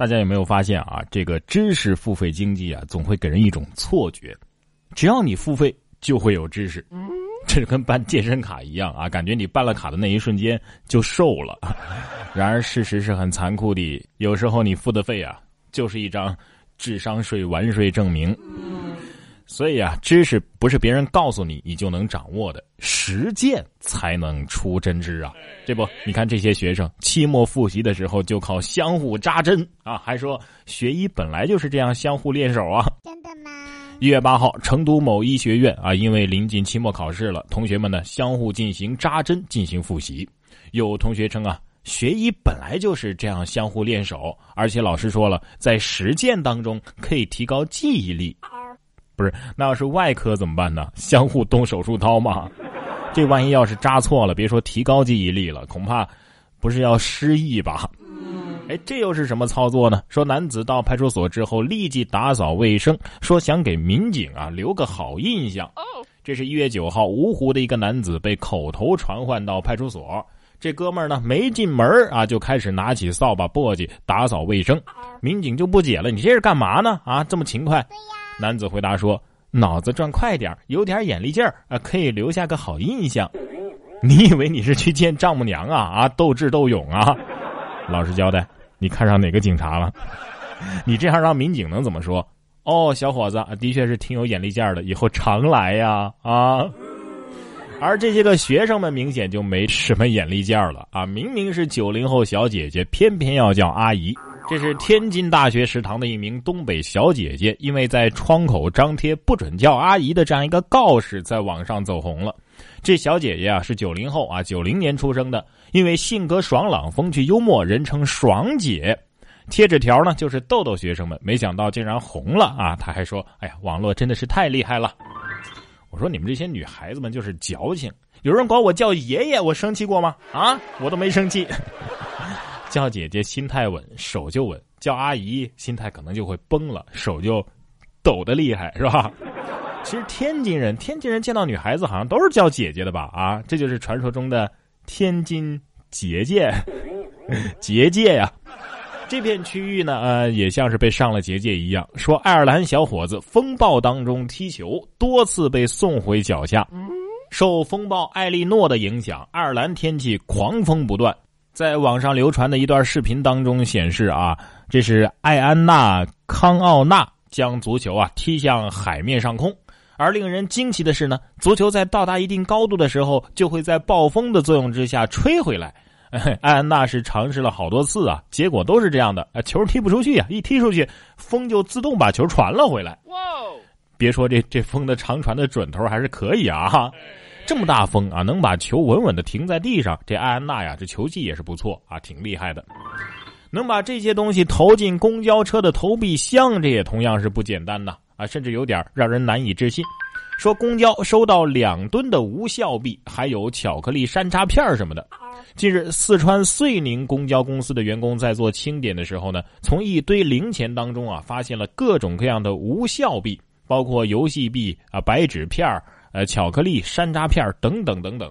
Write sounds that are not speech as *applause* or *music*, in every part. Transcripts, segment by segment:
大家有没有发现啊？这个知识付费经济啊，总会给人一种错觉，只要你付费就会有知识，这跟办健身卡一样啊，感觉你办了卡的那一瞬间就瘦了。*laughs* 然而事实是很残酷的，有时候你付的费啊，就是一张智商税完税证明。所以啊，知识不是别人告诉你你就能掌握的，实践才能出真知啊！这不，你看这些学生期末复习的时候就靠相互扎针啊，还说学医本来就是这样相互练手啊！真的吗？一月八号，成都某医学院啊，因为临近期末考试了，同学们呢相互进行扎针进行复习。有同学称啊，学医本来就是这样相互练手，而且老师说了，在实践当中可以提高记忆力。不是，那要是外科怎么办呢？*laughs* 相互动手术刀吗？这万一要是扎错了，别说提高记忆力了，恐怕不是要失忆吧？哎，这又是什么操作呢？说男子到派出所之后立即打扫卫生，说想给民警啊留个好印象。这是一月九号，芜湖的一个男子被口头传唤到派出所，这哥们儿呢没进门啊就开始拿起扫把簸箕打扫卫生，民警就不解了：“你这是干嘛呢？啊，这么勤快？”男子回答说：“脑子转快点有点眼力劲儿啊，可以留下个好印象。你以为你是去见丈母娘啊？啊，斗智斗勇啊！老实交代，你看上哪个警察了？*laughs* 你这样让民警能怎么说？哦，小伙子的确是挺有眼力劲儿的，以后常来呀啊！而这些个学生们明显就没什么眼力劲儿了啊！明明是九零后小姐姐，偏偏要叫阿姨。”这是天津大学食堂的一名东北小姐姐，因为在窗口张贴“不准叫阿姨”的这样一个告示，在网上走红了。这小姐姐啊是九零后啊，九零年出生的，因为性格爽朗、风趣幽默，人称“爽姐”。贴纸条呢就是逗逗学生们，没想到竟然红了啊！她还说：“哎呀，网络真的是太厉害了。”我说：“你们这些女孩子们就是矫情。有人管我叫爷爷，我生气过吗？啊，我都没生气。”叫姐姐心态稳，手就稳；叫阿姨心态可能就会崩了，手就抖得厉害，是吧？*laughs* 其实天津人，天津人见到女孩子好像都是叫姐姐的吧？啊，这就是传说中的天津结界，*laughs* 结界呀！这片区域呢，呃，也像是被上了结界一样。说爱尔兰小伙子风暴当中踢球，多次被送回脚下。受风暴艾利诺的影响，爱尔兰天气狂风不断。在网上流传的一段视频当中显示啊，这是艾安娜康奥纳将足球啊踢向海面上空，而令人惊奇的是呢，足球在到达一定高度的时候，就会在暴风的作用之下吹回来。*laughs* 艾安娜是尝试了好多次啊，结果都是这样的，球踢不出去啊，一踢出去，风就自动把球传了回来。哇，别说这这风的长传的准头还是可以啊哈。这么大风啊，能把球稳稳的停在地上，这艾安娜呀，这球技也是不错啊，挺厉害的。能把这些东西投进公交车的投币箱，这也同样是不简单呐啊，甚至有点让人难以置信。说公交收到两吨的无效币，还有巧克力山楂片什么的。近日，四川遂宁公交公司的员工在做清点的时候呢，从一堆零钱当中啊，发现了各种各样的无效币，包括游戏币啊、白纸片儿。呃，巧克力、山楂片等等等等，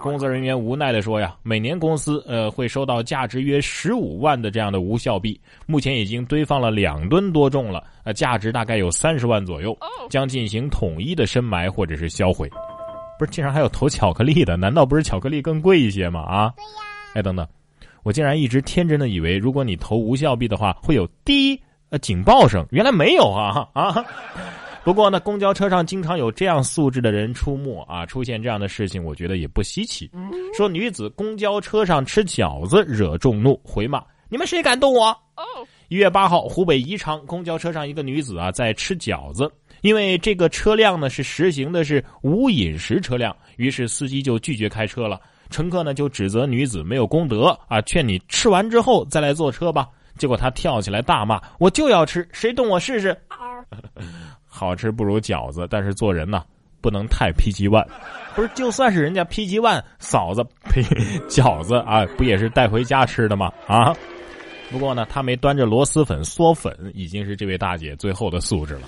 工作人员无奈的说：“呀，每年公司呃会收到价值约十五万的这样的无效币，目前已经堆放了两吨多重了，呃，价值大概有三十万左右，将进行统一的深埋或者是销毁。”不是，竟然还有投巧克力的？难道不是巧克力更贵一些吗？啊？对呀。哎，等等，我竟然一直天真的以为，如果你投无效币的话，会有滴呃警报声，原来没有啊啊！不过呢，公交车上经常有这样素质的人出没啊，出现这样的事情，我觉得也不稀奇。说女子公交车上吃饺子惹众怒，回骂你们谁敢动我？哦，一月八号，湖北宜昌公交车上一个女子啊在吃饺子，因为这个车辆呢是实行的是无饮食车辆，于是司机就拒绝开车了。乘客呢就指责女子没有公德啊，劝你吃完之后再来坐车吧。结果她跳起来大骂：“我就要吃，谁动我试试？” *laughs* 好吃不如饺子，但是做人呢不能太 PG One，不是就算是人家 PG One 嫂子呸饺子啊，不也是带回家吃的吗？啊，不过呢，他没端着螺蛳粉嗦粉，已经是这位大姐最后的素质了。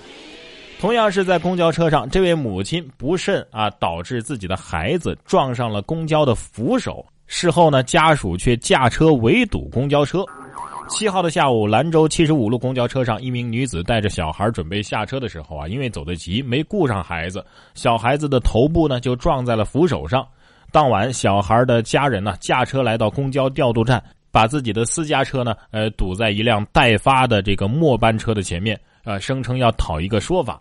同样是在公交车上，这位母亲不慎啊，导致自己的孩子撞上了公交的扶手，事后呢，家属却驾车围堵公交车。七号的下午，兰州七十五路公交车上，一名女子带着小孩准备下车的时候啊，因为走得急，没顾上孩子，小孩子的头部呢就撞在了扶手上。当晚，小孩的家人呢驾车来到公交调度站，把自己的私家车呢呃堵在一辆待发的这个末班车的前面，呃声称要讨一个说法。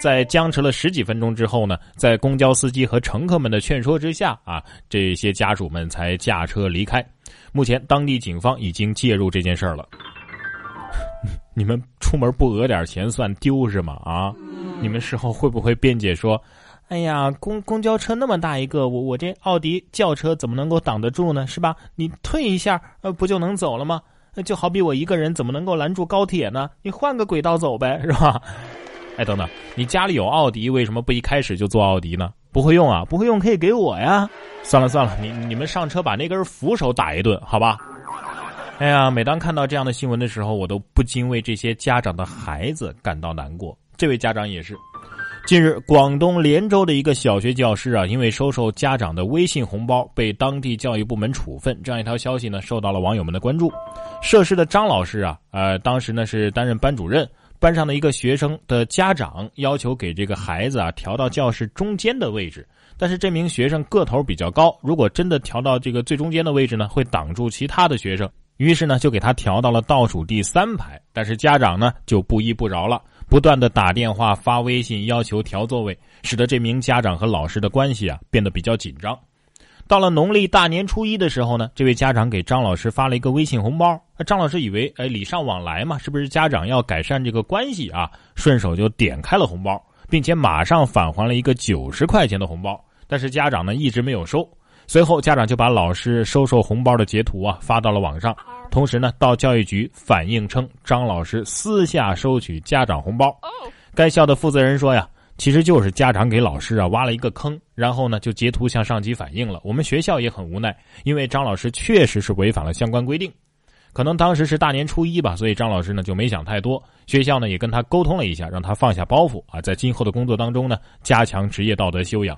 在僵持了十几分钟之后呢，在公交司机和乘客们的劝说之下啊，这些家属们才驾车离开。目前，当地警方已经介入这件事儿了。*laughs* 你们出门不讹点钱算丢是吗？啊，你们事后会不会辩解说：“哎呀，公公交车那么大一个，我我这奥迪轿车怎么能够挡得住呢？是吧？你退一下，呃，不就能走了吗？就好比我一个人怎么能够拦住高铁呢？你换个轨道走呗，是吧？哎，等等，你家里有奥迪，为什么不一开始就做奥迪呢？不会用啊，不会用可以给我呀。算了算了，你你们上车把那根扶手打一顿，好吧？哎呀，每当看到这样的新闻的时候，我都不禁为这些家长的孩子感到难过。这位家长也是。近日，广东连州的一个小学教师啊，因为收受家长的微信红包，被当地教育部门处分。这样一条消息呢，受到了网友们的关注。涉事的张老师啊，呃，当时呢是担任班主任。班上的一个学生的家长要求给这个孩子啊调到教室中间的位置，但是这名学生个头比较高，如果真的调到这个最中间的位置呢，会挡住其他的学生。于是呢，就给他调到了倒数第三排。但是家长呢就不依不饶了，不断的打电话、发微信要求调座位，使得这名家长和老师的关系啊变得比较紧张。到了农历大年初一的时候呢，这位家长给张老师发了一个微信红包。张老师以为，哎，礼尚往来嘛，是不是家长要改善这个关系啊？顺手就点开了红包，并且马上返还了一个九十块钱的红包。但是家长呢一直没有收。随后家长就把老师收受红包的截图啊发到了网上，同时呢到教育局反映称张老师私下收取家长红包。该校的负责人说呀。其实就是家长给老师啊挖了一个坑，然后呢就截图向上级反映了。我们学校也很无奈，因为张老师确实是违反了相关规定。可能当时是大年初一吧，所以张老师呢就没想太多。学校呢也跟他沟通了一下，让他放下包袱啊，在今后的工作当中呢加强职业道德修养。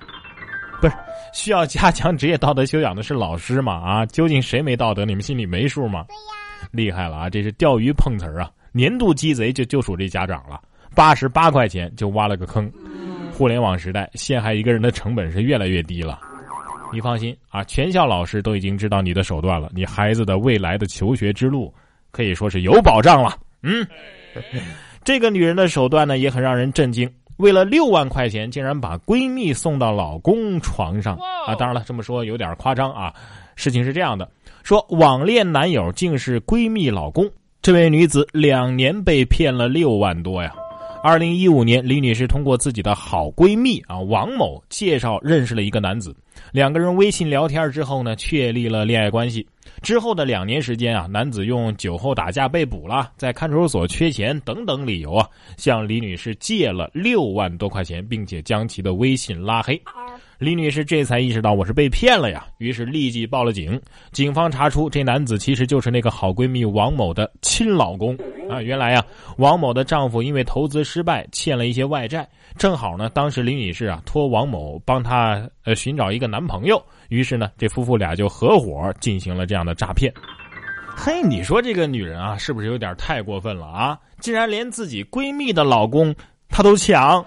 不是需要加强职业道德修养的是老师嘛？啊，究竟谁没道德？你们心里没数吗？对呀，厉害了啊！这是钓鱼碰瓷儿啊！年度鸡贼就就属这家长了。八十八块钱就挖了个坑，互联网时代陷害一个人的成本是越来越低了。你放心啊，全校老师都已经知道你的手段了，你孩子的未来的求学之路可以说是有保障了。嗯，*laughs* 这个女人的手段呢也很让人震惊，为了六万块钱竟然把闺蜜送到老公床上啊！当然了，这么说有点夸张啊。事情是这样的，说网恋男友竟是闺蜜老公，这位女子两年被骗了六万多呀。二零一五年，李女士通过自己的好闺蜜啊王某介绍认识了一个男子，两个人微信聊天之后呢，确立了恋爱关系。之后的两年时间啊，男子用酒后打架被捕了，在看守所缺钱等等理由啊，向李女士借了六万多块钱，并且将其的微信拉黑。李女士这才意识到我是被骗了呀，于是立即报了警。警方查出这男子其实就是那个好闺蜜王某的亲老公啊。原来啊，王某的丈夫因为投资失败欠了一些外债，正好呢，当时李女士啊托王某帮她呃寻找一个男朋友，于是呢，这夫妇俩就合伙进行了这样的诈骗。嘿，你说这个女人啊，是不是有点太过分了啊？竟然连自己闺蜜的老公她都抢。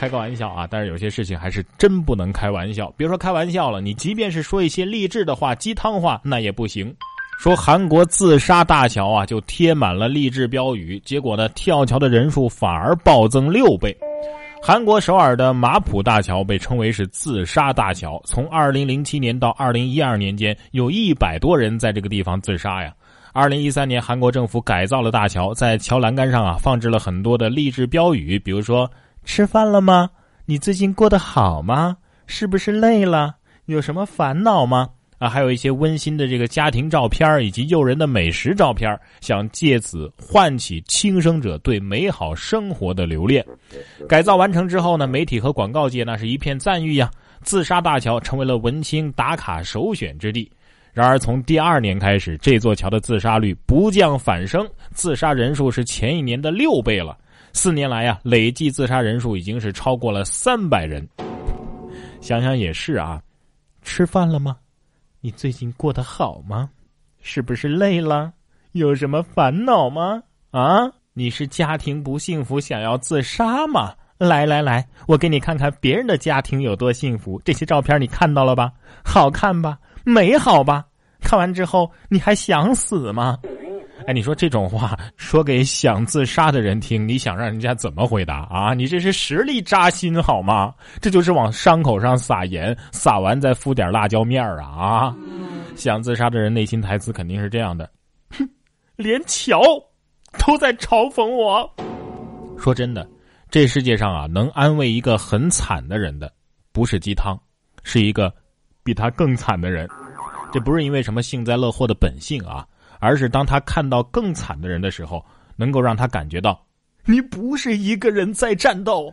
开个玩笑啊，但是有些事情还是真不能开玩笑。别说开玩笑了，你即便是说一些励志的话、鸡汤话，那也不行。说韩国自杀大桥啊，就贴满了励志标语，结果呢，跳桥的人数反而暴增六倍。韩国首尔的马浦大桥被称为是自杀大桥，从二零零七年到二零一二年间，有一百多人在这个地方自杀呀。二零一三年，韩国政府改造了大桥，在桥栏杆上啊，放置了很多的励志标语，比如说。吃饭了吗？你最近过得好吗？是不是累了？有什么烦恼吗？啊，还有一些温馨的这个家庭照片以及诱人的美食照片想借此唤起轻生者对美好生活的留恋。改造完成之后呢，媒体和广告界那是一片赞誉呀，自杀大桥成为了文青打卡首选之地。然而，从第二年开始，这座桥的自杀率不降反升，自杀人数是前一年的六倍了。四年来呀，累计自杀人数已经是超过了三百人。想想也是啊，吃饭了吗？你最近过得好吗？是不是累了？有什么烦恼吗？啊，你是家庭不幸福想要自杀吗？来来来，我给你看看别人的家庭有多幸福。这些照片你看到了吧？好看吧？美好吧？看完之后你还想死吗？哎，你说这种话说给想自杀的人听，你想让人家怎么回答啊？你这是实力扎心好吗？这就是往伤口上撒盐，撒完再敷点辣椒面儿啊啊！想自杀的人内心台词肯定是这样的：哼，连桥都在嘲讽我。说真的。这世界上啊，能安慰一个很惨的人的，不是鸡汤，是一个比他更惨的人。这不是因为什么幸灾乐祸的本性啊，而是当他看到更惨的人的时候，能够让他感觉到，你不是一个人在战斗。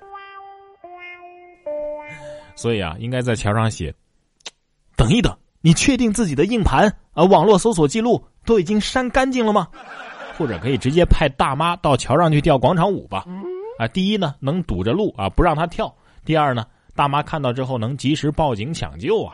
所以啊，应该在桥上写：等一等，你确定自己的硬盘啊、网络搜索记录都已经删干净了吗？或者可以直接派大妈到桥上去跳广场舞吧。啊，第一呢，能堵着路啊，不让他跳；第二呢，大妈看到之后能及时报警抢救啊。